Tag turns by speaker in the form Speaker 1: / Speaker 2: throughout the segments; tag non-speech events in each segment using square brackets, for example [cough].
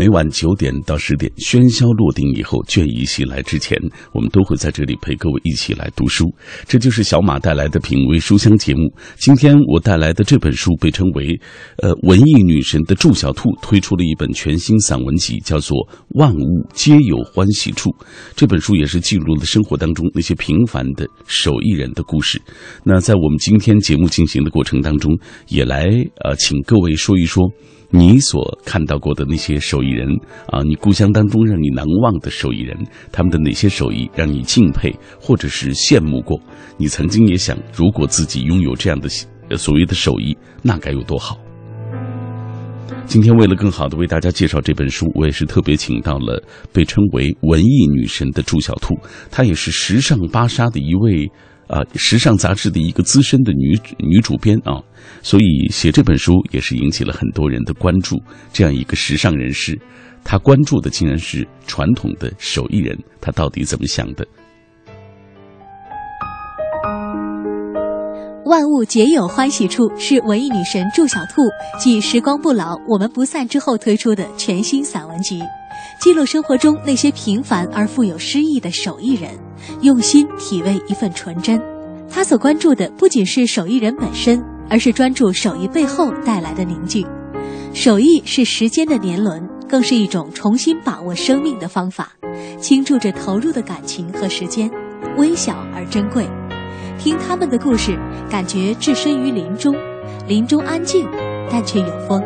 Speaker 1: 每晚九点到十点，喧嚣落定以后，倦意袭来之前，我们都会在这里陪各位一起来读书。这就是小马带来的品味书香节目。今天我带来的这本书被称为“呃文艺女神”的祝小兔推出了一本全新散文集，叫做《万物皆有欢喜处》。这本书也是记录了生活当中那些平凡的手艺人的故事。那在我们今天节目进行的过程当中，也来呃请各位说一说。你所看到过的那些手艺人啊，你故乡当中让你难忘的手艺人，他们的哪些手艺让你敬佩或者是羡慕过？你曾经也想，如果自己拥有这样的所谓的手艺，那该有多好？今天为了更好的为大家介绍这本书，我也是特别请到了被称为文艺女神的祝小兔，她也是时尚芭莎的一位。啊，时尚杂志的一个资深的女女主编啊，所以写这本书也是引起了很多人的关注。这样一个时尚人士，他关注的竟然是传统的手艺人，他到底怎么想的？
Speaker 2: 万物皆有欢喜处是文艺女神祝小兔继《时光不老，我们不散》之后推出的全新散文集，记录生活中那些平凡而富有诗意的手艺人。用心体味一份纯真，他所关注的不仅是手艺人本身，而是专注手艺背后带来的凝聚。手艺是时间的年轮，更是一种重新把握生命的方法，倾注着投入的感情和时间，微小而珍贵。听他们的故事，感觉置身于林中，林中安静，但却有风。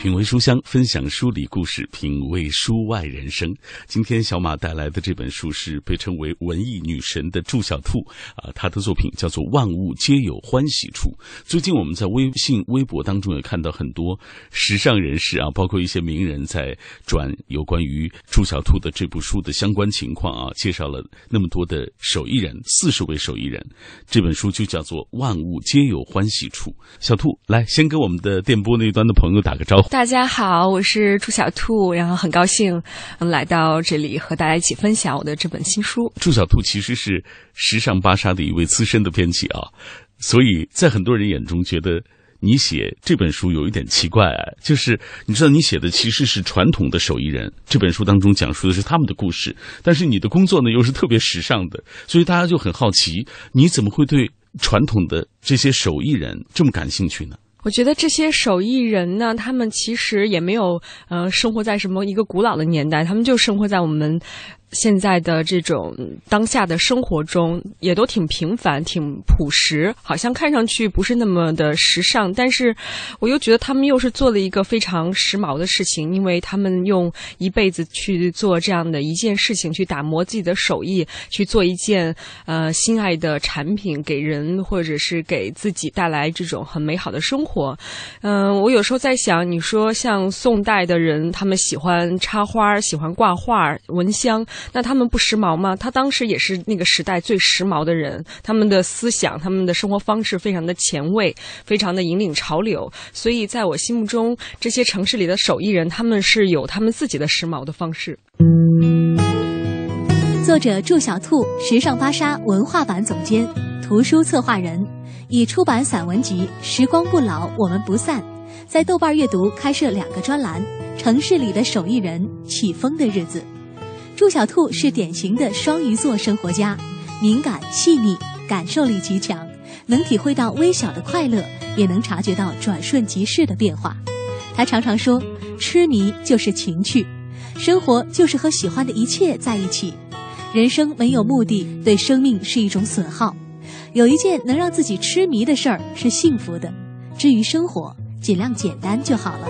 Speaker 1: 品味书香，分享书里故事，品味书外人生。今天小马带来的这本书是被称为文艺女神的祝小兔啊，她的作品叫做《万物皆有欢喜处》。最近我们在微信、微博当中也看到很多时尚人士啊，包括一些名人在转有关于祝小兔的这部书的相关情况啊，介绍了那么多的手艺人，四十位手艺人。这本书就叫做《万物皆有欢喜处》。小兔，来先跟我们的电波那端的朋友打个招呼。
Speaker 3: 大家好，我是朱小兔，然后很高兴来到这里和大家一起分享我的这本新书。
Speaker 1: 朱小兔其实是时尚芭莎的一位资深的编辑啊，所以在很多人眼中觉得你写这本书有一点奇怪、啊，就是你知道你写的其实是传统的手艺人，这本书当中讲述的是他们的故事，但是你的工作呢又是特别时尚的，所以大家就很好奇，你怎么会对传统的这些手艺人这么感兴趣呢？
Speaker 3: 我觉得这些手艺人呢，他们其实也没有呃生活在什么一个古老的年代，他们就生活在我们现在的这种当下的生活中，也都挺平凡、挺朴实，好像看上去不是那么的时尚，但是我又觉得他们又是做了一个非常时髦的事情，因为他们用一辈子去做这样的一件事情，去打磨自己的手艺，去做一件呃心爱的产品，给人或者是给自己带来这种很美好的生活。嗯、我有时候在想，你说像宋代的人，他们喜欢插花，喜欢挂画、蚊香。那他们不时髦吗？他当时也是那个时代最时髦的人，他们的思想、他们的生活方式非常的前卫，非常的引领潮流。所以在我心目中，这些城市里的手艺人，他们是有他们自己的时髦的方式。
Speaker 2: 作者祝小兔，时尚芭莎文化版总监，图书策划人，已出版散文集《时光不老，我们不散》，在豆瓣阅读开设两个专栏：城市里的手艺人，起风的日子。祝小兔是典型的双鱼座生活家，敏感细腻，感受力极强，能体会到微小的快乐，也能察觉到转瞬即逝的变化。他常常说：“痴迷就是情趣，生活就是和喜欢的一切在一起。人生没有目的，对生命是一种损耗。有一件能让自己痴迷的事儿是幸福的。至于生活，尽量简单就好了。”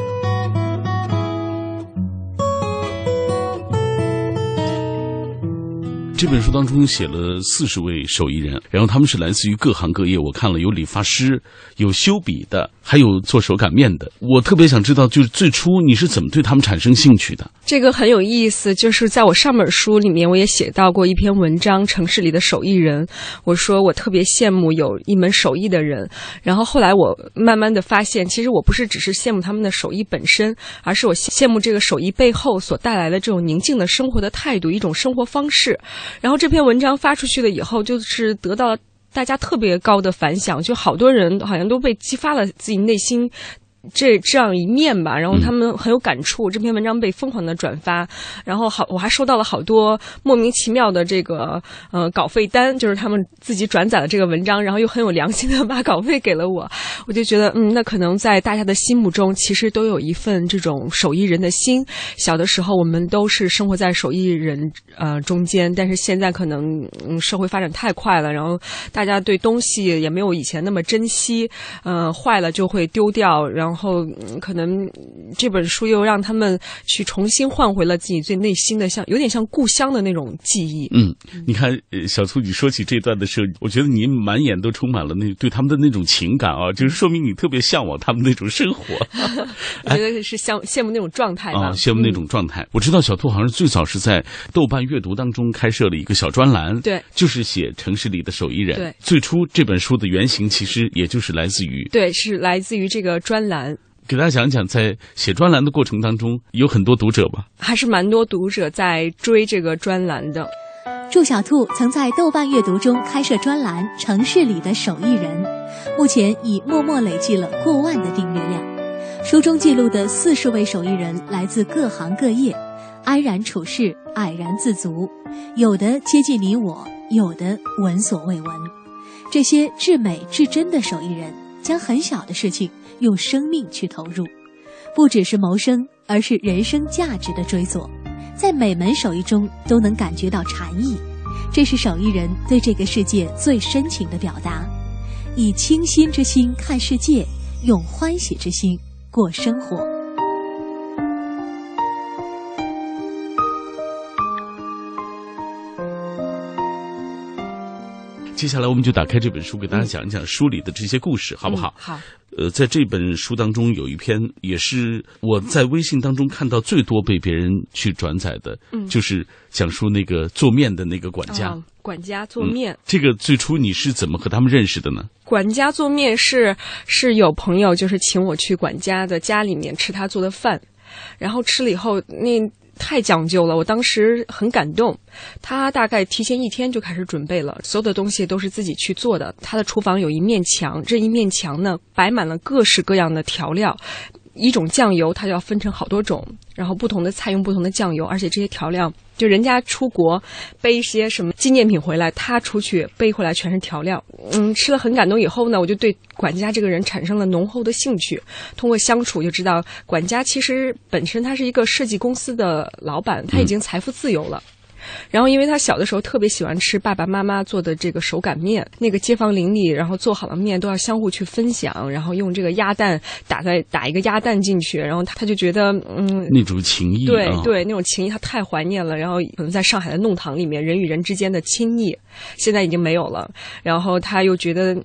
Speaker 1: 这本书当中写了四十位手艺人，然后他们是来自于各行各业。我看了有理发师，有修笔的，还有做手擀面的。我特别想知道，就是最初你是怎么对他们产生兴趣的？
Speaker 3: 这个很有意思，就是在我上本书里面，我也写到过一篇文章《城市里的手艺人》。我说我特别羡慕有一门手艺的人，然后后来我慢慢的发现，其实我不是只是羡慕他们的手艺本身，而是我羡慕这个手艺背后所带来的这种宁静的生活的态度，一种生活方式。然后这篇文章发出去了以后，就是得到了大家特别高的反响，就好多人好像都被激发了自己内心。这这样一面吧，然后他们很有感触。这篇文章被疯狂的转发，然后好，我还收到了好多莫名其妙的这个呃稿费单，就是他们自己转载了这个文章，然后又很有良心的把稿费给了我。我就觉得，嗯，那可能在大家的心目中，其实都有一份这种手艺人的心。小的时候，我们都是生活在手艺人呃中间，但是现在可能嗯社会发展太快了，然后大家对东西也没有以前那么珍惜，呃，坏了就会丢掉，然后。然后，可能这本书又让他们去重新换回了自己最内心的，像有点像故乡的那种记忆。
Speaker 1: 嗯，你看，小兔，你说起这段的时候，我觉得你满眼都充满了那对他们的那种情感啊，就是说明你特别向往他们那种生活。[laughs] [laughs]
Speaker 3: 我觉得是羡羡慕那种状态
Speaker 1: 啊，羡慕那种状态。我知道小兔好像是最早是在豆瓣阅读当中开设了一个小专栏，
Speaker 3: 对，
Speaker 1: 就是写城市里的手艺人。
Speaker 3: 对，
Speaker 1: 最初这本书的原型其实也就是来自于，
Speaker 3: 对，是来自于这个专栏。
Speaker 1: 给大家讲讲，在写专栏的过程当中，有很多读者吧？
Speaker 3: 还是蛮多读者在追这个专栏的。
Speaker 2: 祝小兔曾在豆瓣阅读中开设专栏《城市里的手艺人》，目前已默默累计了过万的订阅量。书中记录的四十位手艺人来自各行各业，安然处世，矮然自足，有的接近你我，有的闻所未闻。这些至美至真的手艺人，将很小的事情。用生命去投入，不只是谋生，而是人生价值的追索，在每门手艺中都能感觉到禅意。这是手艺人对这个世界最深情的表达，以清新之心看世界，用欢喜之心过生活。
Speaker 1: 接下来我们就打开这本书，给大家讲一讲书里的这些故事，好不好？
Speaker 3: 好。
Speaker 1: 呃，在这本书当中有一篇，也是我在微信当中看到最多被别人去转载的，嗯就是讲述那个做面的那个管家。
Speaker 3: 管家做面，
Speaker 1: 这个最初你是怎么和他们认识的呢？
Speaker 3: 管家做面是是有朋友就是请我去管家的家里面吃他做的饭，然后吃了以后那。太讲究了，我当时很感动。他大概提前一天就开始准备了，所有的东西都是自己去做的。他的厨房有一面墙，这一面墙呢摆满了各式各样的调料。一种酱油，它就要分成好多种，然后不同的菜用不同的酱油，而且这些调料，就人家出国背一些什么纪念品回来，他出去背回来全是调料。嗯，吃了很感动以后呢，我就对管家这个人产生了浓厚的兴趣。通过相处就知道，管家其实本身他是一个设计公司的老板，他已经财富自由了。然后，因为他小的时候特别喜欢吃爸爸妈妈做的这个手擀面，那个街坊邻里，然后做好了面都要相互去分享，然后用这个鸭蛋打在打一个鸭蛋进去，然后他他就觉得嗯，[laughs]
Speaker 1: 那种情谊，
Speaker 3: 对对，那种情谊他太怀念了。然后可能在上海的弄堂里面，人与人之间的亲昵现在已经没有了。然后他又觉得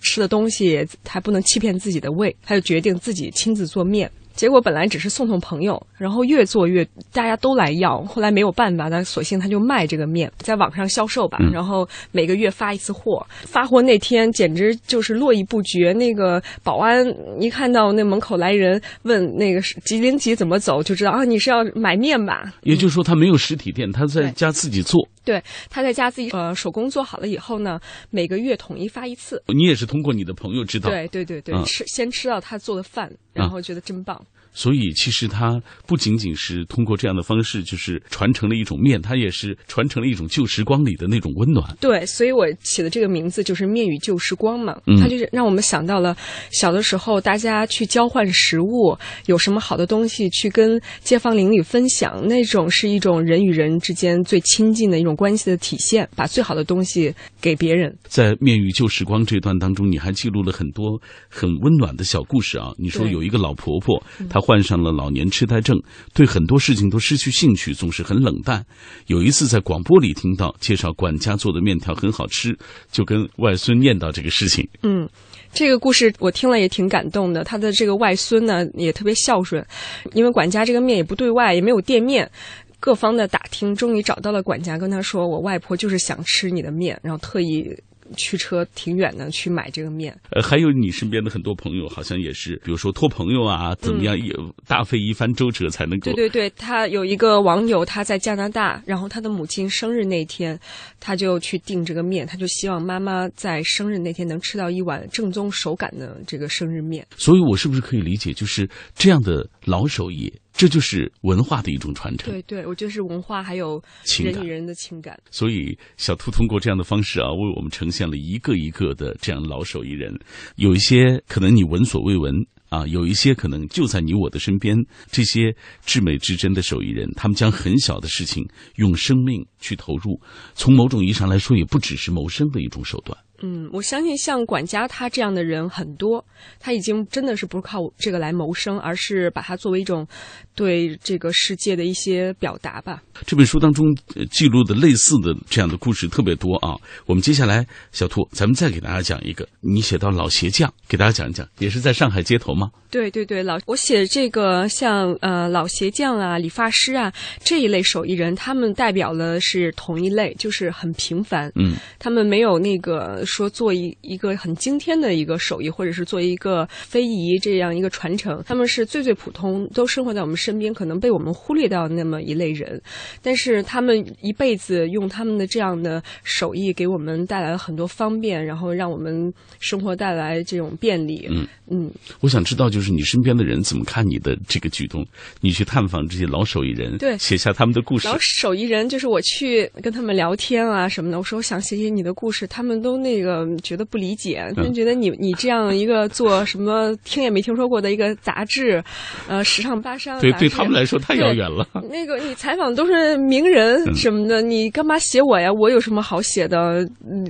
Speaker 3: 吃的东西还不能欺骗自己的胃，他就决定自己亲自做面。结果本来只是送送朋友，然后越做越大家都来要，后来没有办法，他索性他就卖这个面，在网上销售吧，然后每个月发一次货，发货那天简直就是络绎不绝。那个保安一看到那门口来人，问那个吉林吉怎么走，就知道啊，你是要买面吧？
Speaker 1: 也就是说，他没有实体店，他在家自己做。
Speaker 3: 对，他在家自己呃手工做好了以后呢，每个月统一发一次。
Speaker 1: 你也是通过你的朋友知道？
Speaker 3: 对对对对，吃先吃到他做的饭，然后觉得真棒。
Speaker 1: 所以，其实它不仅仅是通过这样的方式，就是传承了一种面，它也是传承了一种旧时光里的那种温暖。
Speaker 3: 对，所以我起的这个名字就是“面与旧时光”嘛。它就是让我们想到了小的时候，大家去交换食物，有什么好的东西去跟街坊邻里分享，那种是一种人与人之间最亲近的一种关系的体现，把最好的东西给别人。
Speaker 1: 在“面与旧时光”这段当中，你还记录了很多很温暖的小故事啊。你说有一个老婆婆，她。患上了老年痴呆症，对很多事情都失去兴趣，总是很冷淡。有一次在广播里听到介绍管家做的面条很好吃，就跟外孙念叨这个事情。
Speaker 3: 嗯。这个故事我听了也挺感动的。他的这个外孙呢也特别孝顺，因为管家这个面也不对外，也没有店面，各方的打听，终于找到了管家，跟他说：“我外婆就是想吃你的面，然后特意。”驱车挺远的去买这个面，
Speaker 1: 呃，还有你身边的很多朋友，好像也是，比如说托朋友啊，怎么样，也大费一番周折才能够。
Speaker 3: 对对对，他有一个网友，他在加拿大，然后他的母亲生日那天，他就去订这个面，他就希望妈妈在生日那天能吃到一碗正宗手擀的这个生日面。
Speaker 1: 所以，我是不是可以理解，就是这样的老手艺？这就是文化的一种传承。
Speaker 3: 对对，我觉得是文化，还有人与人的情感。
Speaker 1: 所以，小兔通过这样的方式啊，为我们呈现了一个一个的这样老手艺人。有一些可能你闻所未闻啊，有一些可能就在你我的身边。这些至美至真的手艺人，他们将很小的事情用生命去投入，从某种意义上来说，也不只是谋生的一种手段。
Speaker 3: 嗯，我相信像管家他这样的人很多，他已经真的是不是靠这个来谋生，而是把它作为一种对这个世界的一些表达吧。
Speaker 1: 这本书当中记录的类似的这样的故事特别多啊。我们接下来，小兔，咱们再给大家讲一个，你写到老鞋匠，给大家讲一讲，也是在上海街头吗？
Speaker 3: 对对对，老我写这个像呃老鞋匠啊、理发师啊这一类手艺人，他们代表了是同一类，就是很平凡。
Speaker 1: 嗯，
Speaker 3: 他们没有那个。说做一一个很惊天的一个手艺，或者是做一个非遗这样一个传承，他们是最最普通，都生活在我们身边，可能被我们忽略掉那么一类人，但是他们一辈子用他们的这样的手艺，给我们带来了很多方便，然后让我们生活带来这种便利。
Speaker 1: 嗯
Speaker 3: 嗯，
Speaker 1: 我想知道，就是你身边的人怎么看你的这个举动？你去探访这些老手艺人，
Speaker 3: 对，
Speaker 1: 写下他们的故事。
Speaker 3: 老手艺人就是我去跟他们聊天啊什么的，我说我想写写你的故事，他们都那。这个觉得不理解，他们觉得你你这样一个做什么听也没听说过的一个杂志，呃，时尚芭莎，
Speaker 1: 对对他们来说太遥远了。
Speaker 3: 那个你采访都是名人什么的，你干嘛写我呀？我有什么好写的？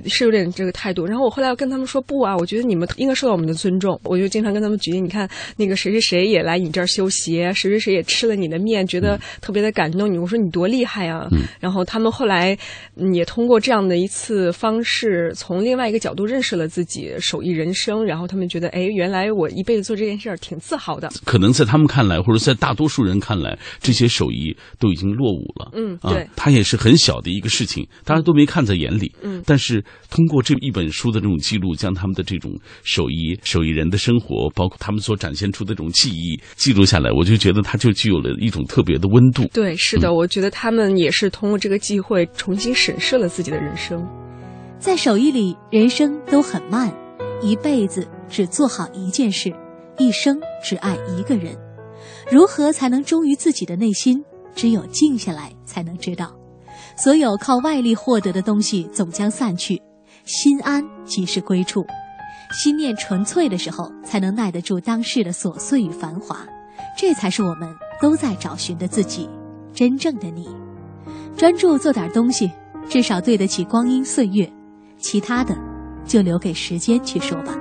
Speaker 3: 是有点这个态度。然后我后来要跟他们说不啊，我觉得你们应该受到我们的尊重。我就经常跟他们举例，你看那个谁谁谁也来你这儿修鞋，谁谁谁也吃了你的面，觉得特别的感动你。我说你多厉害啊！然后他们后来也通过这样的一次方式，从另外。另外一个角度认识了自己手艺人生，然后他们觉得，哎，原来我一辈子做这件事儿挺自豪的。
Speaker 1: 可能在他们看来，或者在大多数人看来，这些手艺都已经落伍了。
Speaker 3: 嗯，对，
Speaker 1: 它也是很小的一个事情，大家都没看在眼里。
Speaker 3: 嗯，
Speaker 1: 但是通过这一本书的这种记录，将他们的这种手艺手艺人的生活，包括他们所展现出的这种技艺记录下来，我就觉得它就具有了一种特别的温度。
Speaker 3: 对，是的，我觉得他们也是通过这个机会重新审视了自己的人生。
Speaker 2: 在手艺里，人生都很慢，一辈子只做好一件事，一生只爱一个人。如何才能忠于自己的内心？只有静下来才能知道。所有靠外力获得的东西总将散去，心安即是归处。心念纯粹的时候，才能耐得住当世的琐碎与繁华。这才是我们都在找寻的自己，真正的你。专注做点东西，至少对得起光阴岁月。其他的，就留给时间去说吧。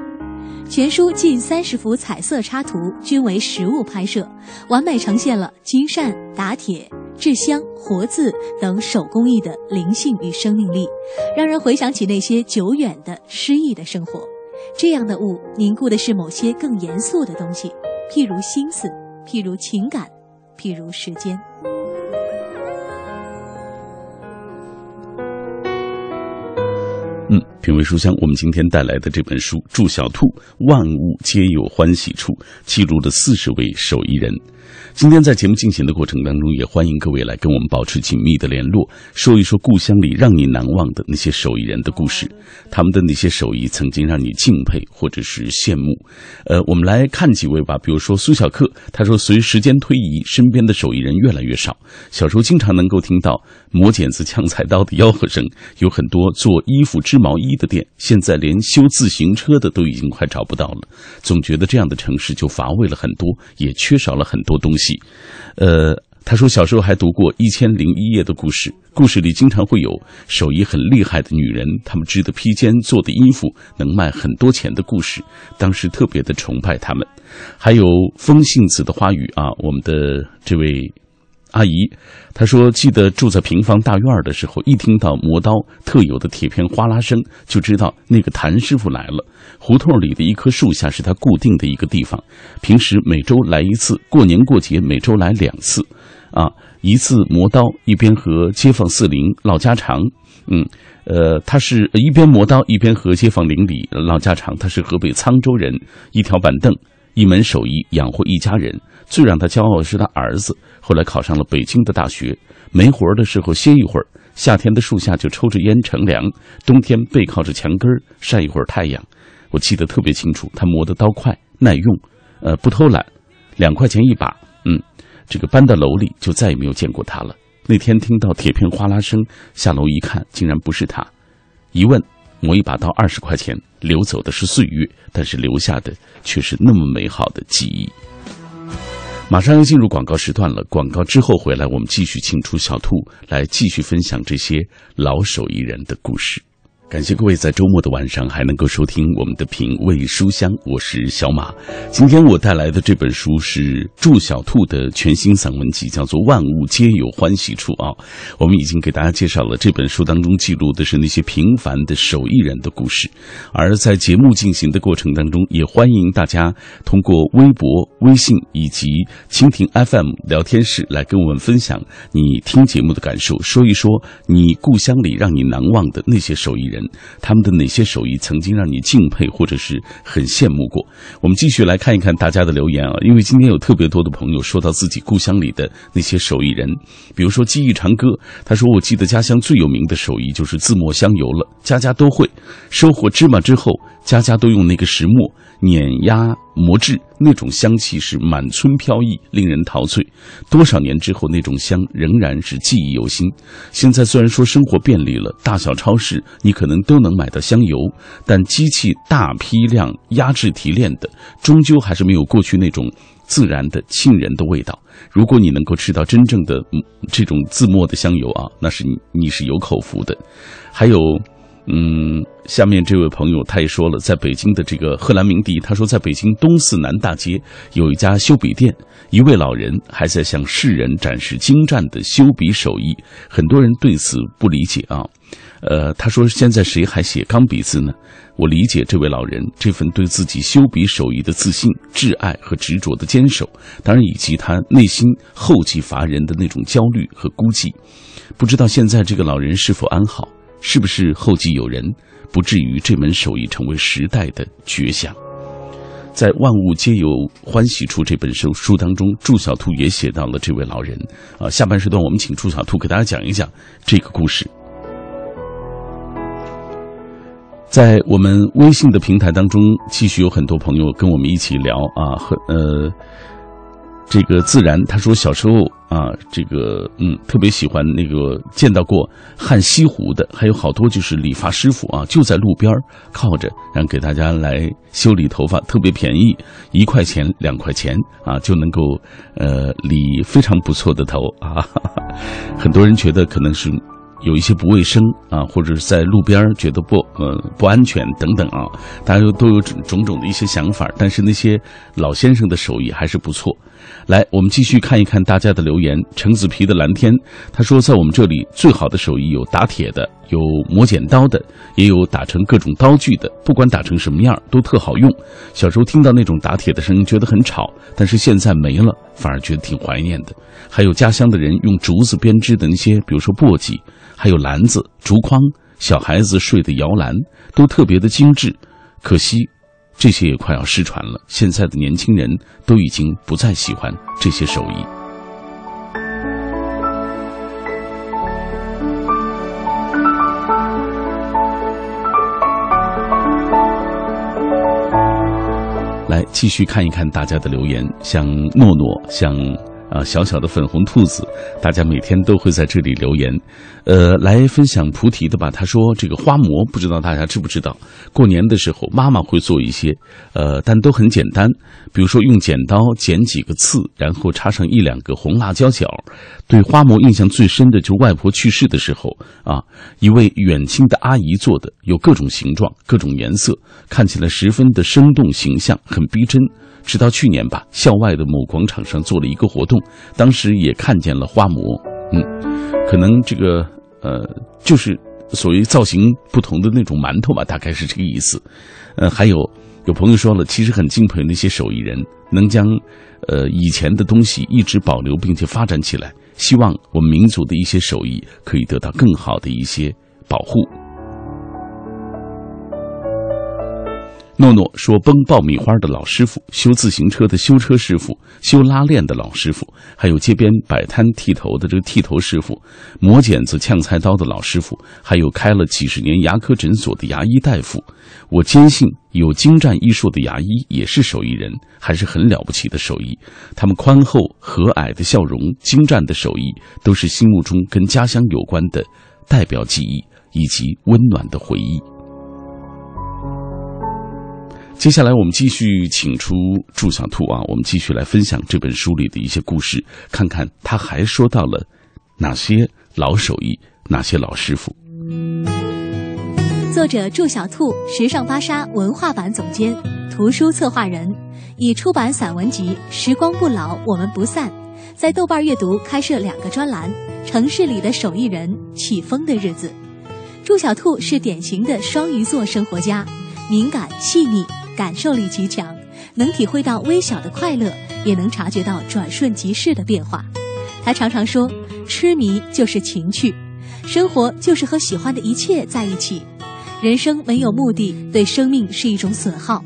Speaker 2: 全书近三十幅彩色插图均为实物拍摄，完美呈现了金扇、打铁、制香、活字等手工艺的灵性与生命力，让人回想起那些久远的诗意的生活。这样的物凝固的是某些更严肃的东西，譬如心思，譬如情感，譬如时间。
Speaker 1: 嗯，品味书香，我们今天带来的这本书《祝小兔，万物皆有欢喜处》，记录了四十位手艺人。今天在节目进行的过程当中，也欢迎各位来跟我们保持紧密的联络，说一说故乡里让你难忘的那些手艺人的故事，他们的那些手艺曾经让你敬佩或者是羡慕。呃，我们来看几位吧，比如说苏小克，他说随时间推移，身边的手艺人越来越少。小时候经常能够听到磨剪子、抢菜刀的吆喝声，有很多做衣服、织毛衣的店，现在连修自行车的都已经快找不到了。总觉得这样的城市就乏味了很多，也缺少了很多东西。呃，他说小时候还读过《一千零一夜》的故事，故事里经常会有手艺很厉害的女人，她们织的披肩、做的衣服能卖很多钱的故事，当时特别的崇拜她们。还有风信子的花语啊，我们的这位。阿姨，她说：“记得住在平房大院的时候，一听到磨刀特有的铁片哗啦声，就知道那个谭师傅来了。胡同里的一棵树下是他固定的一个地方，平时每周来一次，过年过节每周来两次。啊，一次磨刀，一边和街坊四邻唠家常。嗯，呃，他是一边磨刀一边和街坊邻里唠家常。他是河北沧州人，一条板凳，一门手艺养活一家人。最让他骄傲的是他儿子。”后来考上了北京的大学，没活的时候歇一会儿，夏天的树下就抽着烟乘凉，冬天背靠着墙根儿晒一会儿太阳。我记得特别清楚，他磨的刀快耐用，呃，不偷懒，两块钱一把。嗯，这个搬到楼里就再也没有见过他了。那天听到铁片哗啦声，下楼一看，竟然不是他。一问，磨一把刀二十块钱，流走的是岁月，但是留下的却是那么美好的记忆。马上要进入广告时段了，广告之后回来，我们继续请出小兔来继续分享这些老手艺人的故事。感谢各位在周末的晚上还能够收听我们的品味书香，我是小马。今天我带来的这本书是祝小兔的全新散文集，叫做《万物皆有欢喜处》啊。我们已经给大家介绍了这本书当中记录的是那些平凡的手艺人的故事，而在节目进行的过程当中，也欢迎大家通过微博、微信以及蜻蜓 FM 聊天室来跟我们分享你听节目的感受，说一说你故乡里让你难忘的那些手艺人。他们的哪些手艺曾经让你敬佩或者是很羡慕过？我们继续来看一看大家的留言啊，因为今天有特别多的朋友说到自己故乡里的那些手艺人，比如说记忆长歌，他说我记得家乡最有名的手艺就是自磨香油了，家家都会收获芝麻之后，家家都用那个石磨。碾压磨制，那种香气是满村飘逸，令人陶醉。多少年之后，那种香仍然是记忆犹新。现在虽然说生活便利了，大小超市你可能都能买到香油，但机器大批量压制提炼的，终究还是没有过去那种自然的沁人的味道。如果你能够吃到真正的这种自磨的香油啊，那是你你是有口福的。还有。嗯，下面这位朋友他也说了，在北京的这个贺兰鸣笛，他说在北京东四南大街有一家修笔店，一位老人还在向世人展示精湛的修笔手艺，很多人对此不理解啊。呃，他说现在谁还写钢笔字呢？我理解这位老人这份对自己修笔手艺的自信、挚爱和执着的坚守，当然以及他内心后继乏人的那种焦虑和孤寂。不知道现在这个老人是否安好？是不是后继有人，不至于这门手艺成为时代的绝响？在《万物皆有欢喜处》这本书书当中，祝小兔也写到了这位老人。啊，下半时段我们请祝小兔给大家讲一讲这个故事。在我们微信的平台当中，继续有很多朋友跟我们一起聊啊，和呃。这个自然，他说小时候啊，这个嗯，特别喜欢那个见到过焊西湖的，还有好多就是理发师傅啊，就在路边靠着，然后给大家来修理头发，特别便宜，一块钱两块钱啊，就能够呃理非常不错的头啊。[laughs] 很多人觉得可能是有一些不卫生啊，或者是在路边觉得不呃不安全等等啊，大家都有种种的一些想法，但是那些老先生的手艺还是不错。来，我们继续看一看大家的留言。橙子皮的蓝天，他说，在我们这里最好的手艺有打铁的，有磨剪刀的，也有打成各种刀具的。不管打成什么样，都特好用。小时候听到那种打铁的声音，觉得很吵，但是现在没了，反而觉得挺怀念的。还有家乡的人用竹子编织的那些，比如说簸箕，还有篮子、竹筐，小孩子睡的摇篮，都特别的精致。可惜。这些也快要失传了，现在的年轻人都已经不再喜欢这些手艺。来，继续看一看大家的留言，像诺诺，像啊，小小的粉红兔子，大家每天都会在这里留言，呃，来分享菩提的吧。他说这个花馍不知道大家知不知道？过年的时候妈妈会做一些，呃，但都很简单，比如说用剪刀剪几个刺，然后插上一两个红辣椒角。对花馍印象最深的就是外婆去世的时候啊，一位远亲的阿姨做的，有各种形状、各种颜色，看起来十分的生动形象，很逼真。直到去年吧，校外的某广场上做了一个活动，当时也看见了花馍。嗯，可能这个呃，就是所谓造型不同的那种馒头吧，大概是这个意思。呃，还有有朋友说了，其实很敬佩那些手艺人，能将呃以前的东西一直保留并且发展起来。希望我们民族的一些手艺可以得到更好的一些保护。诺诺说：“崩爆米花的老师傅，修自行车的修车师傅，修拉链的老师傅，还有街边摆摊剃头的这个剃头师傅，磨剪子、呛菜刀的老师傅，还有开了几十年牙科诊所的牙医大夫。我坚信，有精湛医术的牙医也是手艺人，还是很了不起的手艺。他们宽厚和蔼的笑容，精湛的手艺，都是心目中跟家乡有关的代表记忆以及温暖的回忆。”接下来，我们继续请出祝小兔啊，我们继续来分享这本书里的一些故事，看看他还说到了哪些老手艺，哪些老师傅。
Speaker 2: 作者祝小兔，时尚芭莎文化版总监，图书策划人，已出版散文集《时光不老，我们不散》，在豆瓣阅读开设两个专栏：城市里的手艺人，起风的日子。祝小兔是典型的双鱼座生活家，敏感细腻。感受力极强，能体会到微小的快乐，也能察觉到转瞬即逝的变化。他常常说：“痴迷就是情趣，生活就是和喜欢的一切在一起。人生没有目的，对生命是一种损耗。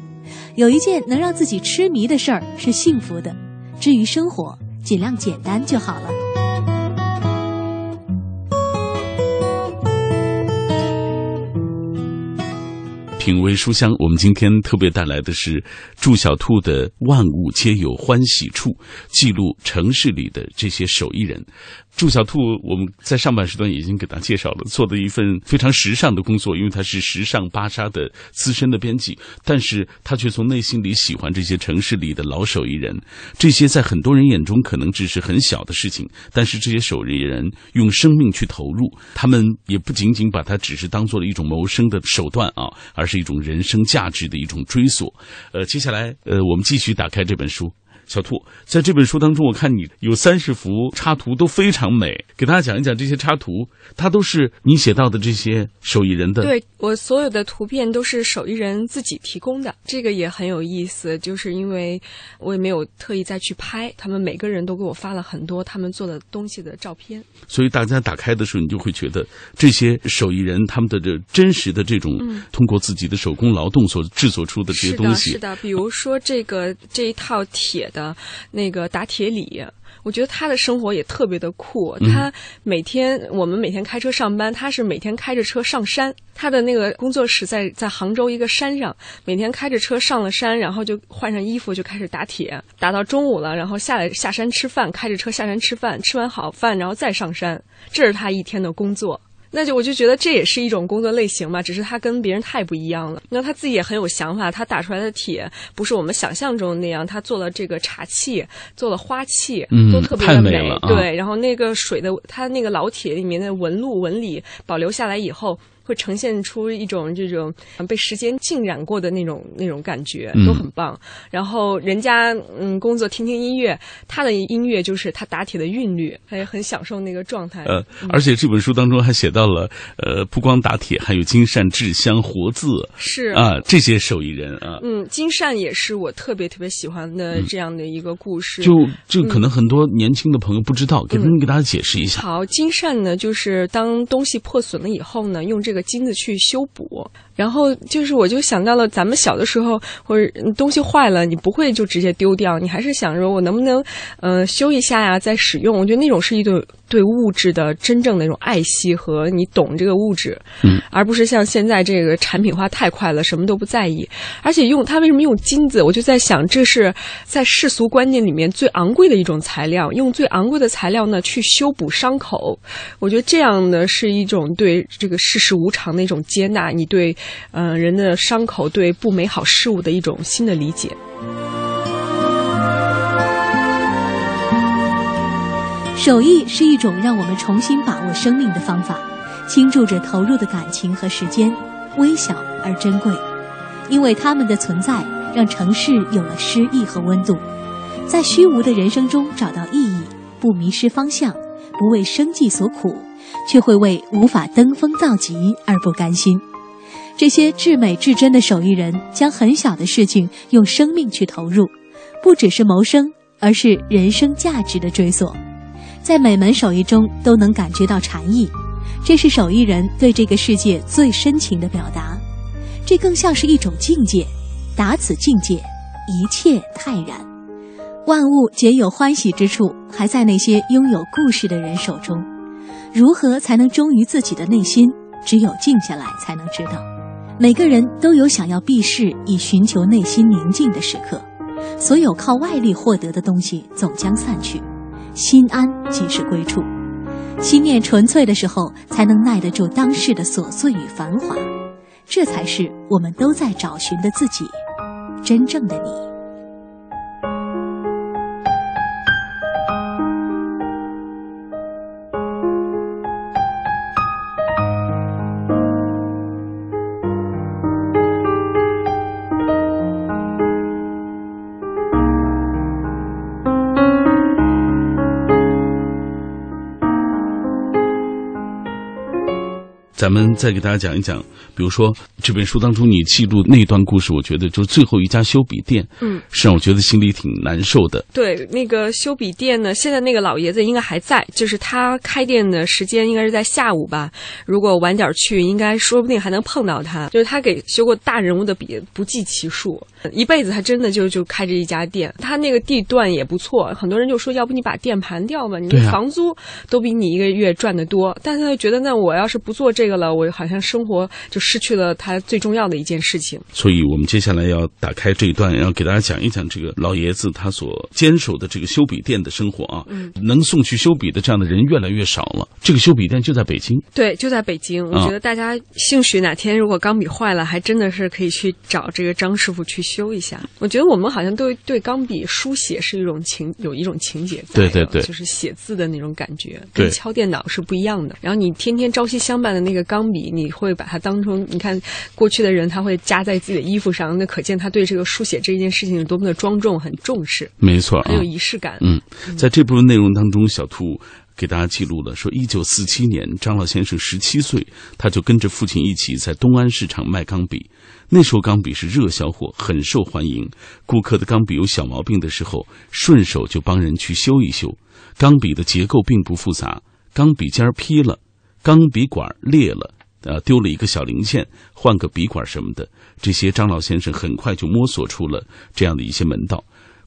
Speaker 2: 有一件能让自己痴迷的事儿是幸福的。至于生活，尽量简单就好了。”
Speaker 1: 品味书香，我们今天特别带来的是祝小兔的《万物皆有欢喜处》，记录城市里的这些手艺人。祝小兔，我们在上半时段已经给他介绍了，做的一份非常时尚的工作，因为他是时尚芭莎的资深的编辑，但是他却从内心里喜欢这些城市里的老手艺人。这些在很多人眼中可能只是很小的事情，但是这些手艺人用生命去投入，他们也不仅仅把它只是当做了一种谋生的手段啊，而是一种人生价值的一种追索。呃，接下来呃，我们继续打开这本书。小兔，在这本书当中，我看你有三十幅插图，都非常美。给大家讲一讲这些插图，它都是你写到的这些手艺人的。
Speaker 3: 对我所有的图片都是手艺人自己提供的，这个也很有意思。就是因为我也没有特意再去拍，他们每个人都给我发了很多他们做的东西的照片。
Speaker 1: 所以大家打开的时候，你就会觉得这些手艺人他们的这真实的这种通过自己的手工劳动所制作出的这些东西。
Speaker 3: 是的，比如说这个这一套铁。的那个打铁李，我觉得他的生活也特别的酷。他每天我们每天开车上班，他是每天开着车上山。他的那个工作室在在杭州一个山上，每天开着车上了山，然后就换上衣服就开始打铁，打到中午了，然后下来下山吃饭，开着车下山吃饭，吃完好饭然后再上山，这是他一天的工作。那就我就觉得这也是一种工作类型嘛，只是他跟别人太不一样了。那他自己也很有想法，他打出来的铁不是我们想象中的那样，他做了这个茶器，做了花器，都特别的
Speaker 1: 美。
Speaker 3: 对，然后那个水的，他那个老铁里面的纹路纹理保留下来以后。会呈现出一种这种被时间浸染过的那种那种感觉，都很棒。然后人家嗯工作听听音乐，他的音乐就是他打铁的韵律，他也很享受那个状态。
Speaker 1: 呃，而且这本书当中还写到了呃，不光打铁，还有金善制香活字，
Speaker 3: 是
Speaker 1: 啊，这些手艺人啊，
Speaker 3: 嗯，金善也是我特别特别喜欢的这样的一个故事。
Speaker 1: 就就可能很多年轻的朋友不知道，给您给大家解释一下。
Speaker 3: 好，金善呢，就是当东西破损了以后呢，用这个这个金子去修补，然后就是我就想到了咱们小的时候，或者东西坏了，你不会就直接丢掉，你还是想着我能不能，呃，修一下呀，再使用。我觉得那种是一种对物质的真正的那种爱惜和你懂这个物质，
Speaker 1: 嗯，
Speaker 3: 而不是像现在这个产品化太快了，什么都不在意。而且用它为什么用金子？我就在想，这是在世俗观念里面最昂贵的一种材料，用最昂贵的材料呢去修补伤口。我觉得这样呢是一种对这个世事无常的一种接纳，你对呃人的伤口、对不美好事物的一种新的理解。
Speaker 2: 手艺是一种让我们重新把握生命的方法，倾注着投入的感情和时间，微小而珍贵。因为它们的存在，让城市有了诗意和温度，在虚无的人生中找到意义，不迷失方向，不为生计所苦，却会为无法登峰造极而不甘心。这些至美至真的手艺人，将很小的事情用生命去投入，不只是谋生，而是人生价值的追索。在每门手艺中都能感觉到禅意，这是手艺人对这个世界最深情的表达。这更像是一种境界，达此境界，一切泰然。万物皆有欢喜之处，还在那些拥有故事的人手中。如何才能忠于自己的内心？只有静下来才能知道。每个人都有想要避世以寻求内心宁静的时刻，所有靠外力获得的东西总将散去。心安即是归处，心念纯粹的时候，才能耐得住当世的琐碎与繁华，这才是我们都在找寻的自己，真正的你。
Speaker 1: 咱们再给大家讲一讲，比如说这本书当中你记录那段故事，我觉得就是最后一家修笔店，
Speaker 3: 嗯，
Speaker 1: 是让我觉得心里挺难受的。
Speaker 3: 对，那个修笔店呢，现在那个老爷子应该还在，就是他开店的时间应该是在下午吧。如果晚点去，应该说不定还能碰到他。就是他给修过大人物的笔不计其数，一辈子他真的就就开着一家店。他那个地段也不错，很多人就说，要不你把店盘掉吧，你
Speaker 1: 对啊
Speaker 3: 房租都比你一个月赚的多。但他就觉得，那我要是不做这个了，我好像生活就失去了他最重要的一件事情。
Speaker 1: 所以我们接下来要打开这一段，要给大家讲一讲这个老爷子他所坚守的这个修笔店的生活啊。
Speaker 3: 嗯，
Speaker 1: 能送去修笔的这样的人越来越少了。这个修笔店就在北京，
Speaker 3: 对，就在北京。我
Speaker 1: 啊
Speaker 3: 觉得大家兴许哪天如果钢笔坏了，还真的是可以去找这个张师傅去修一下。我觉得我们好像对对钢笔书写是一种情，有一种情节在的，
Speaker 1: 对对对
Speaker 3: 就是写字的那种感觉，跟敲电脑是不一样的。然后你天天朝夕相伴的那个钢笔，你会把它当成，你看过去的人他会夹在自己的衣服上，那可见他对这个书写这件事情有多么的庄重、很重视，
Speaker 1: 没错啊
Speaker 3: 很有。仪式感。
Speaker 1: 嗯，在这部分内容当中，小兔给大家记录了说，一九四七年，张老先生十七岁，他就跟着父亲一起在东安市场卖钢笔。那时候钢笔是热销货，很受欢迎。顾客的钢笔有小毛病的时候，顺手就帮人去修一修。钢笔的结构并不复杂，钢笔尖劈了，钢笔管裂了。呃，丢了一个小零件，换个笔管什么的，这些张老先生很快就摸索出了这样的一些门道。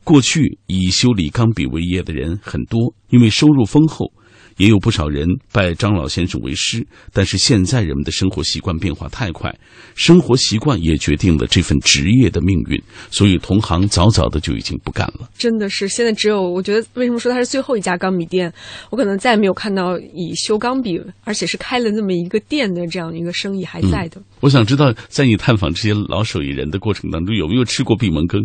Speaker 1: 过去以修理钢笔为业的人很多，因为收入丰厚，也有不少人拜张老先生为师。但是现在人们的生活习惯变化太快，生活习惯也决定了这份职业的命运，所以同行早早的就已经不干了。
Speaker 3: 真的是，现在只有我觉得，为什么说它是最后一家钢笔店？我可能再也没有看到以修钢笔，而且是开了那么一个店的这样一个生意还在的。
Speaker 1: 我想知道，在你探访这些老手艺人的过程当中，有没有吃过闭门羹？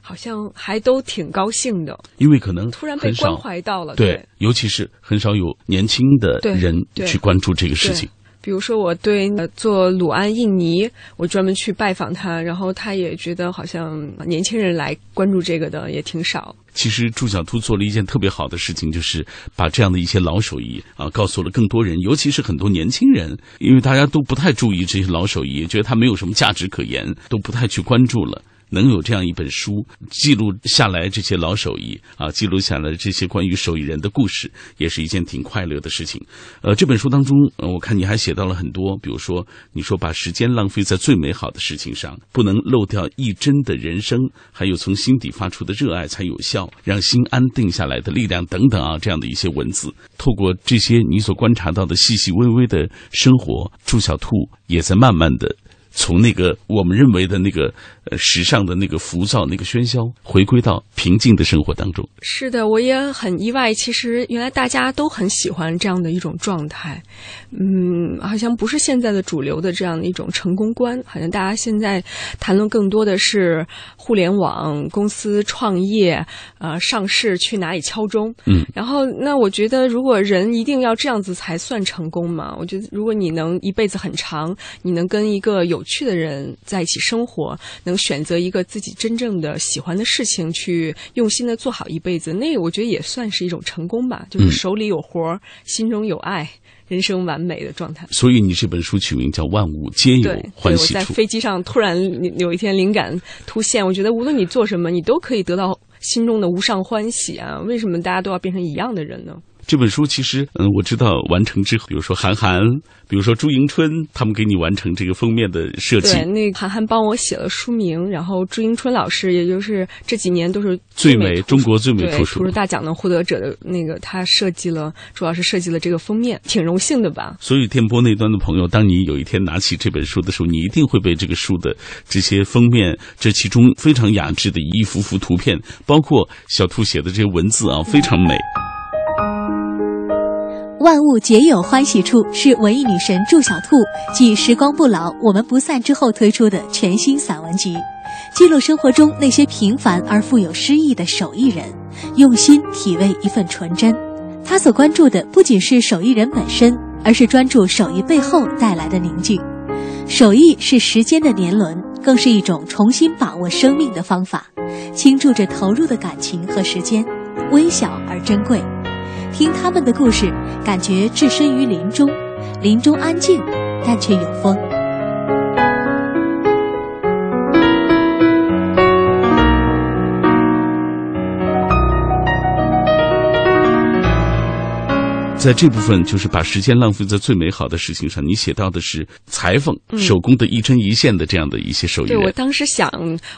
Speaker 3: 好像还都挺高兴的，
Speaker 1: 因为可能
Speaker 3: 突然被关怀到了。
Speaker 1: 对，尤其是很少有年轻的人去关注这个事情。
Speaker 3: 比如说，我对呃做鲁安印尼，我专门去拜访他，然后他也觉得好像年轻人来关注这个的也挺少。
Speaker 1: 其实朱小兔做了一件特别好的事情，就是把这样的一些老手艺啊，告诉了更多人，尤其是很多年轻人，因为大家都不太注意这些老手艺，觉得它没有什么价值可言，都不太去关注了。能有这样一本书记录下来这些老手艺啊，记录下来这些关于手艺人的故事，也是一件挺快乐的事情。呃，这本书当中，呃，我看你还写到了很多，比如说你说把时间浪费在最美好的事情上，不能漏掉一帧的人生，还有从心底发出的热爱才有效，让心安定下来的力量等等啊，这样的一些文字，透过这些你所观察到的细细微微的生活，朱小兔也在慢慢的。从那个我们认为的那个呃时尚的那个浮躁、那个喧嚣，回归到平静的生活当中。
Speaker 3: 是的，我也很意外。其实原来大家都很喜欢这样的一种状态，嗯，好像不是现在的主流的这样的一种成功观。好像大家现在谈论更多的是互联网公司创业，呃，上市去哪里敲钟。
Speaker 1: 嗯，
Speaker 3: 然后那我觉得，如果人一定要这样子才算成功嘛？我觉得，如果你能一辈子很长，你能跟一个有有趣的人在一起生活，能选择一个自己真正的喜欢的事情去用心的做好一辈子，那我觉得也算是一种成功吧。就是手里有活儿，心中有爱，人生完美的状态。
Speaker 1: 所以你这本书取名叫《万物皆有欢喜处》。
Speaker 3: 我在飞机上突然有一天灵感突现，我觉得无论你做什么，你都可以得到心中的无上欢喜啊！为什么大家都要变成一样的人呢？
Speaker 1: 这本书其实，嗯，我知道完成之后，比如说韩寒，比如说朱迎春，他们给你完成这个封面的设计。
Speaker 3: 对，那韩寒帮我写了书名，然后朱迎春老师，也就是这几年都是
Speaker 1: 最美中国最美图
Speaker 3: 书图书大奖的获得者的那个，他设计了，主要是设计了这个封面，挺荣幸的吧。
Speaker 1: 所以电波那端的朋友，当你有一天拿起这本书的时候，你一定会被这个书的这些封面，这其中非常雅致的一幅幅图片，包括小兔写的这些文字啊，非常美。
Speaker 2: 万物皆有欢喜处是文艺女神祝小兔继《时光不老，我们不散》之后推出的全新散文集，记录生活中那些平凡而富有诗意的手艺人，用心体味一份纯真。她所关注的不仅是手艺人本身，而是专注手艺背后带来的宁静。手艺是时间的年轮，更是一种重新把握生命的方法，倾注着投入的感情和时间，微小而珍贵。听他们的故事，感觉置身于林中，林中安静，但却有风。
Speaker 1: 在这部分，就是把时间浪费在最美好的事情上。你写到的是裁缝手工的一针一线的这样的一些手艺。
Speaker 3: 对我当时想，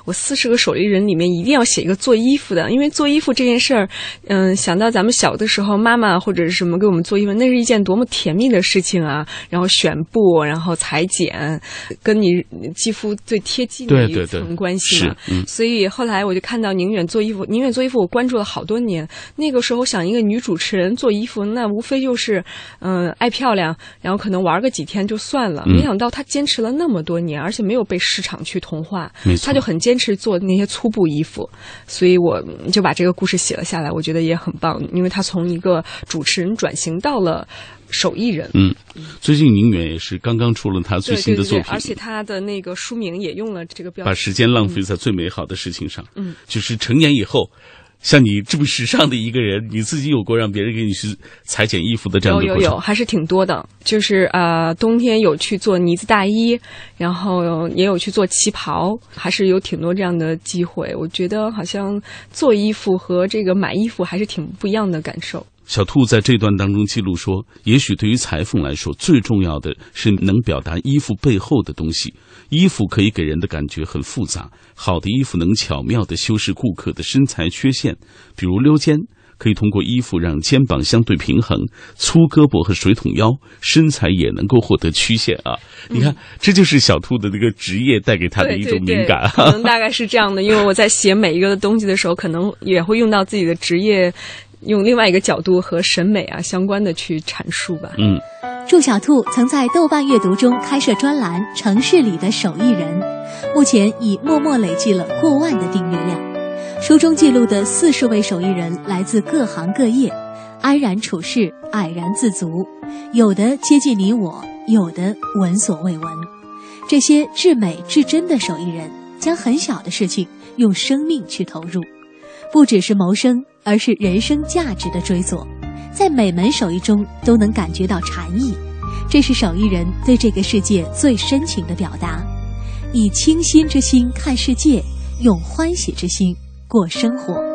Speaker 3: 我四十个手艺人里面一定要写一个做衣服的，因为做衣服这件事儿，嗯，想到咱们小的时候，妈妈或者是什么给我们做衣服，那是一件多么甜蜜的事情啊！然后选布，然后裁剪，跟你肌肤最贴近的一层关系
Speaker 1: 嘛。
Speaker 3: 所以后来我就看到宁远做衣服，宁远做衣服，我关注了好多年。那个时候想，一个女主持人做衣服，那无非。非就是，嗯，爱漂亮，然后可能玩个几天就算了。没想到他坚持了那么多年，而且没有被市场去同化，他就很坚持做那些粗布衣服。所以我就把这个故事写了下来，我觉得也很棒，因为他从一个主持人转型到了手艺人。
Speaker 1: 嗯，最近宁远也是刚刚出了他最新的作品，
Speaker 3: 而且他的那个书名也用了这个标，
Speaker 1: 把时间浪费在最美好的事情上。
Speaker 3: 嗯，
Speaker 1: 就是成年以后。像你这么时尚的一个人，你自己有过让别人给你去裁剪衣服的这样的
Speaker 3: 有有有，还是挺多的。就是呃，冬天有去做呢子大衣，然后也有去做旗袍，还是有挺多这样的机会。我觉得好像做衣服和这个买衣服还是挺不一样的感受。
Speaker 1: 小兔在这段当中记录说：“也许对于裁缝来说，最重要的是能表达衣服背后的东西。衣服可以给人的感觉很复杂，好的衣服能巧妙地修饰顾客的身材缺陷，比如溜肩，可以通过衣服让肩膀相对平衡；粗胳膊和水桶腰，身材也能够获得曲线啊。你看，这就是小兔的那个职业带给他的一种敏感。
Speaker 3: 可能大概是这样的，因为我在写每一个东西的时候，可能也会用到自己的职业。”用另外一个角度和审美啊相关的去阐述吧。
Speaker 1: 嗯，
Speaker 2: 祝小兔曾在豆瓣阅读中开设专栏《城市里的手艺人》，目前已默默累计了过万的订阅量。书中记录的四十位手艺人来自各行各业，安然处世，蔼然自足，有的接近你我，有的闻所未闻。这些至美至真的手艺人，将很小的事情用生命去投入。不只是谋生，而是人生价值的追索，在每门手艺中都能感觉到禅意，这是手艺人对这个世界最深情的表达。以清新之心看世界，用欢喜之心过生活。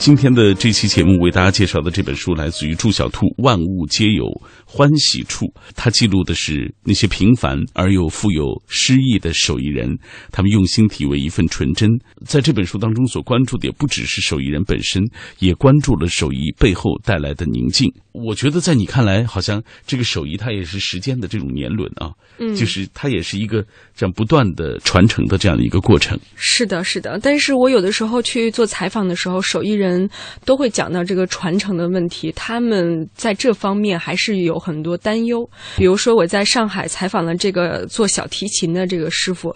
Speaker 1: 今天的这期节目为大家介绍的这本书来自于祝小兔，《万物皆有欢喜处》。它记录的是那些平凡而又富有诗意的手艺人，他们用心体味一份纯真。在这本书当中所关注的也不只是手艺人本身，也关注了手艺背后带来的宁静。我觉得在你看来，好像这个手艺它也是时间的这种年轮啊，
Speaker 3: 嗯，
Speaker 1: 就是它也是一个这样不断的传承的这样的一个过程。
Speaker 3: 是的，是的。但是我有的时候去做采访的时候，手艺人。都会讲到这个传承的问题，他们在这方面还是有很多担忧。比如说，我在上海采访了这个做小提琴的这个师傅，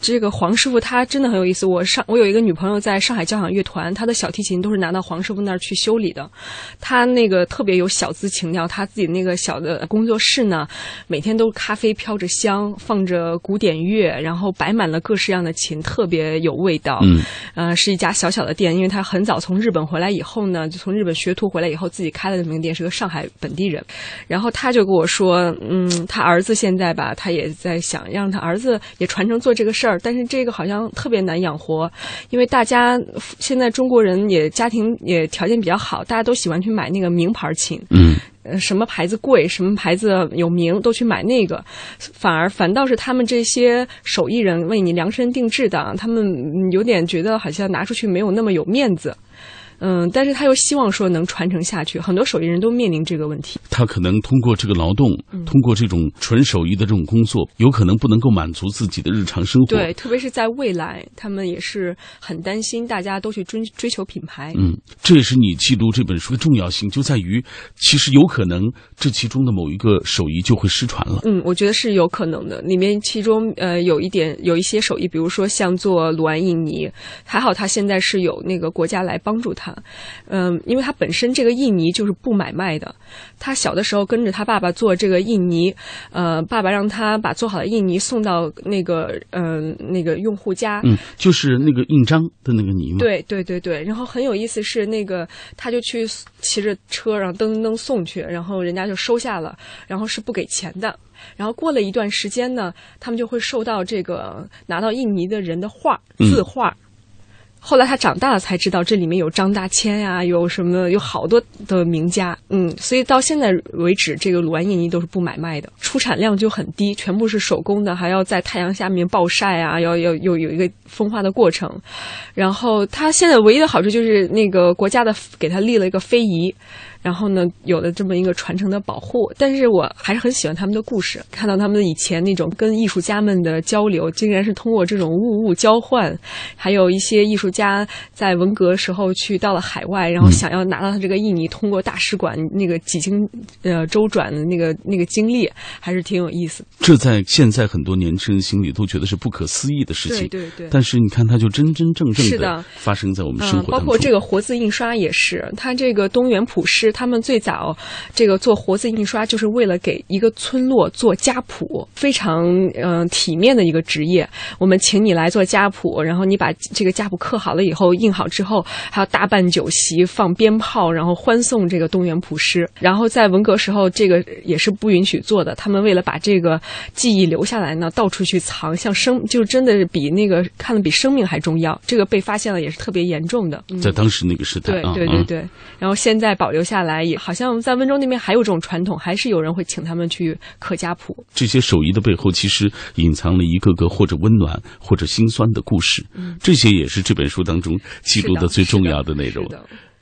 Speaker 3: 这个黄师傅他真的很有意思。我上我有一个女朋友在上海交响乐团，她的小提琴都是拿到黄师傅那儿去修理的。他那个特别有小资情调，他自己那个小的工作室呢，每天都咖啡飘着香，放着古典乐，然后摆满了各式样的琴，特别有味道。
Speaker 1: 嗯，
Speaker 3: 呃，是一家小小的店，因为他很早从日。本回来以后呢，就从日本学徒回来以后，自己开了这么个店，是个上海本地人。然后他就跟我说，嗯，他儿子现在吧，他也在想让他儿子也传承做这个事儿，但是这个好像特别难养活，因为大家现在中国人也家庭也条件比较好，大家都喜欢去买那个名牌琴。
Speaker 1: 嗯。
Speaker 3: 什么牌子贵，什么牌子有名，都去买那个，反而反倒是他们这些手艺人为你量身定制的，他们有点觉得好像拿出去没有那么有面子。嗯，但是他又希望说能传承下去，很多手艺人都面临这个问题。
Speaker 1: 他可能通过这个劳动，通过这种纯手艺的这种工作，有可能不能够满足自己的日常生活。
Speaker 3: 对，特别是在未来，他们也是很担心，大家都去追追求品牌。
Speaker 1: 嗯，这也是你记录这本书的重要性，就在于其实有可能这其中的某一个手艺就会失传了。
Speaker 3: 嗯，我觉得是有可能的。里面其中呃有一点有一些手艺，比如说像做鲁安印泥，还好他现在是有那个国家来帮助他。他，嗯，因为他本身这个印泥就是不买卖的。他小的时候跟着他爸爸做这个印泥，呃，爸爸让他把做好的印泥送到那个，嗯，那个用户家，
Speaker 1: 嗯，就是那个印章的那个泥嘛。
Speaker 3: 对对对对。然后很有意思是那个，他就去骑着车，然后噔噔噔送去，然后人家就收下了，然后是不给钱的。然后过了一段时间呢，他们就会收到这个拿到印泥的人的画字画。后来他长大了才知道，这里面有张大千呀，有什么有好多的名家，嗯，所以到现在为止，这个鲁安印泥都是不买卖的，出产量就很低，全部是手工的，还要在太阳下面暴晒啊，要要有有一个风化的过程。然后他现在唯一的好处就是那个国家的给他立了一个非遗。然后呢，有了这么一个传承的保护，但是我还是很喜欢他们的故事，看到他们以前那种跟艺术家们的交流，竟然是通过这种物物交换，还有一些艺术家在文革时候去到了海外，然后想要拿到他这个印尼，通过大使馆那个几经呃周转的那个那个经历，还是挺有意思。
Speaker 1: 这在现在很多年轻人心里都觉得是不可思议的事情，
Speaker 3: 对对对。
Speaker 1: 但是你看，它就真真正正的发生在我们生活当中。
Speaker 3: 包括这个活字印刷也是，它这个东园普师。他们最早这个做活字印刷，就是为了给一个村落做家谱，非常嗯体面的一个职业。我们请你来做家谱，然后你把这个家谱刻好了以后，印好之后，还要大办酒席、放鞭炮，然后欢送这个东园普师。然后在文革时候，这个也是不允许做的。他们为了把这个记忆留下来呢，到处去藏，像生就真的是比那个看的比生命还重要。这个被发现了也是特别严重的，
Speaker 1: 在当时那个时代，
Speaker 3: 对对对对。然后现在保留下。来也好像在温州那边还有这种传统，还是有人会请他们去刻家谱。
Speaker 1: 这些手艺的背后，其实隐藏了一个个或者温暖或者心酸的故事。嗯，这些也是这本书当中记录的最重要的内容。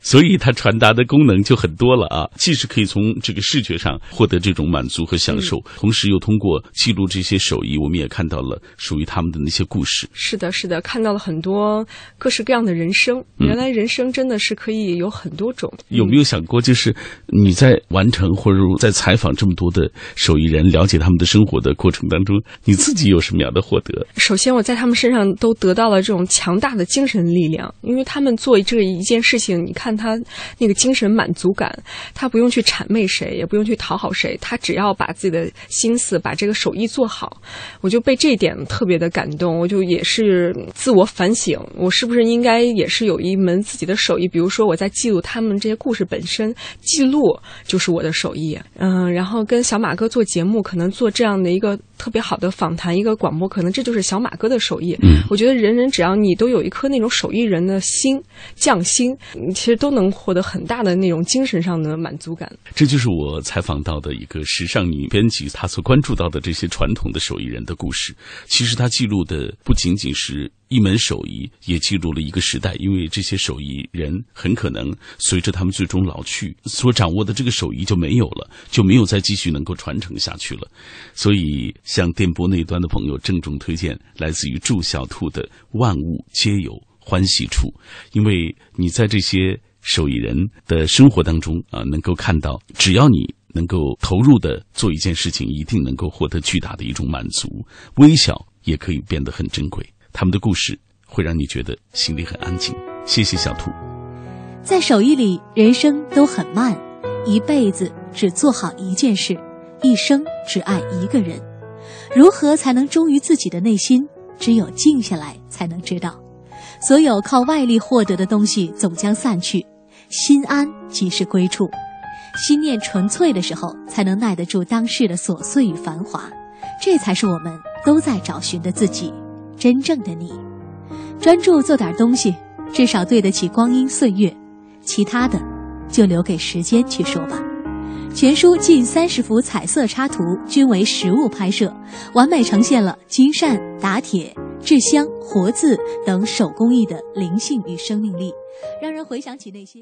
Speaker 1: 所以它传达的功能就很多了啊，既是可以从这个视觉上获得这种满足和享受，同时又通过记录这些手艺，我们也看到了属于他们的那些故事。
Speaker 3: 是的，是的，看到了很多各式各样的人生。原来人生真的是可以有很多种。
Speaker 1: 有没有想过，就是你在完成或者在采访这么多的手艺人，了解他们的生活的过程当中，你自己有什么样的获得？
Speaker 3: 首先，我在他们身上都得到了这种强大的精神力量，因为他们做这一件事情，你看。他那个精神满足感，他不用去谄媚谁，也不用去讨好谁，他只要把自己的心思把这个手艺做好，我就被这点特别的感动。我就也是自我反省，我是不是应该也是有一门自己的手艺？比如说我在记录他们这些故事本身，记录就是我的手艺。嗯，然后跟小马哥做节目，可能做这样的一个特别好的访谈，一个广播，可能这就是小马哥的手艺。
Speaker 1: 嗯，
Speaker 3: 我觉得人人只要你都有一颗那种手艺人的心，匠心，其实都能获得很大的那种精神上的满足感。
Speaker 1: 这就是我采访到的一个时尚女编辑，她所关注到的这些传统的手艺人的故事。其实她记录的不仅仅是一门手艺，也记录了一个时代。因为这些手艺人很可能随着他们最终老去，所掌握的这个手艺就没有了，就没有再继续能够传承下去了。所以，向电波那端的朋友郑重推荐来自于祝小兔的《万物皆有欢喜处》，因为你在这些手艺人的生活当中啊，能够看到，只要你能够投入的做一件事情，一定能够获得巨大的一种满足。微小也可以变得很珍贵。他们的故事会让你觉得心里很安静。谢谢小兔。
Speaker 2: 在手艺里，人生都很慢，一辈子只做好一件事，一生只爱一个人。如何才能忠于自己的内心？只有静下来才能知道。所有靠外力获得的东西总将散去，心安即是归处。心念纯粹的时候，才能耐得住当世的琐碎与繁华。这才是我们都在找寻的自己，真正的你。专注做点东西，至少对得起光阴岁月。其他的，就留给时间去说吧。全书近三十幅彩色插图均为实物拍摄，完美呈现了金扇、打铁、制香、活字等手工艺的灵性与生命力，让人回想起那些。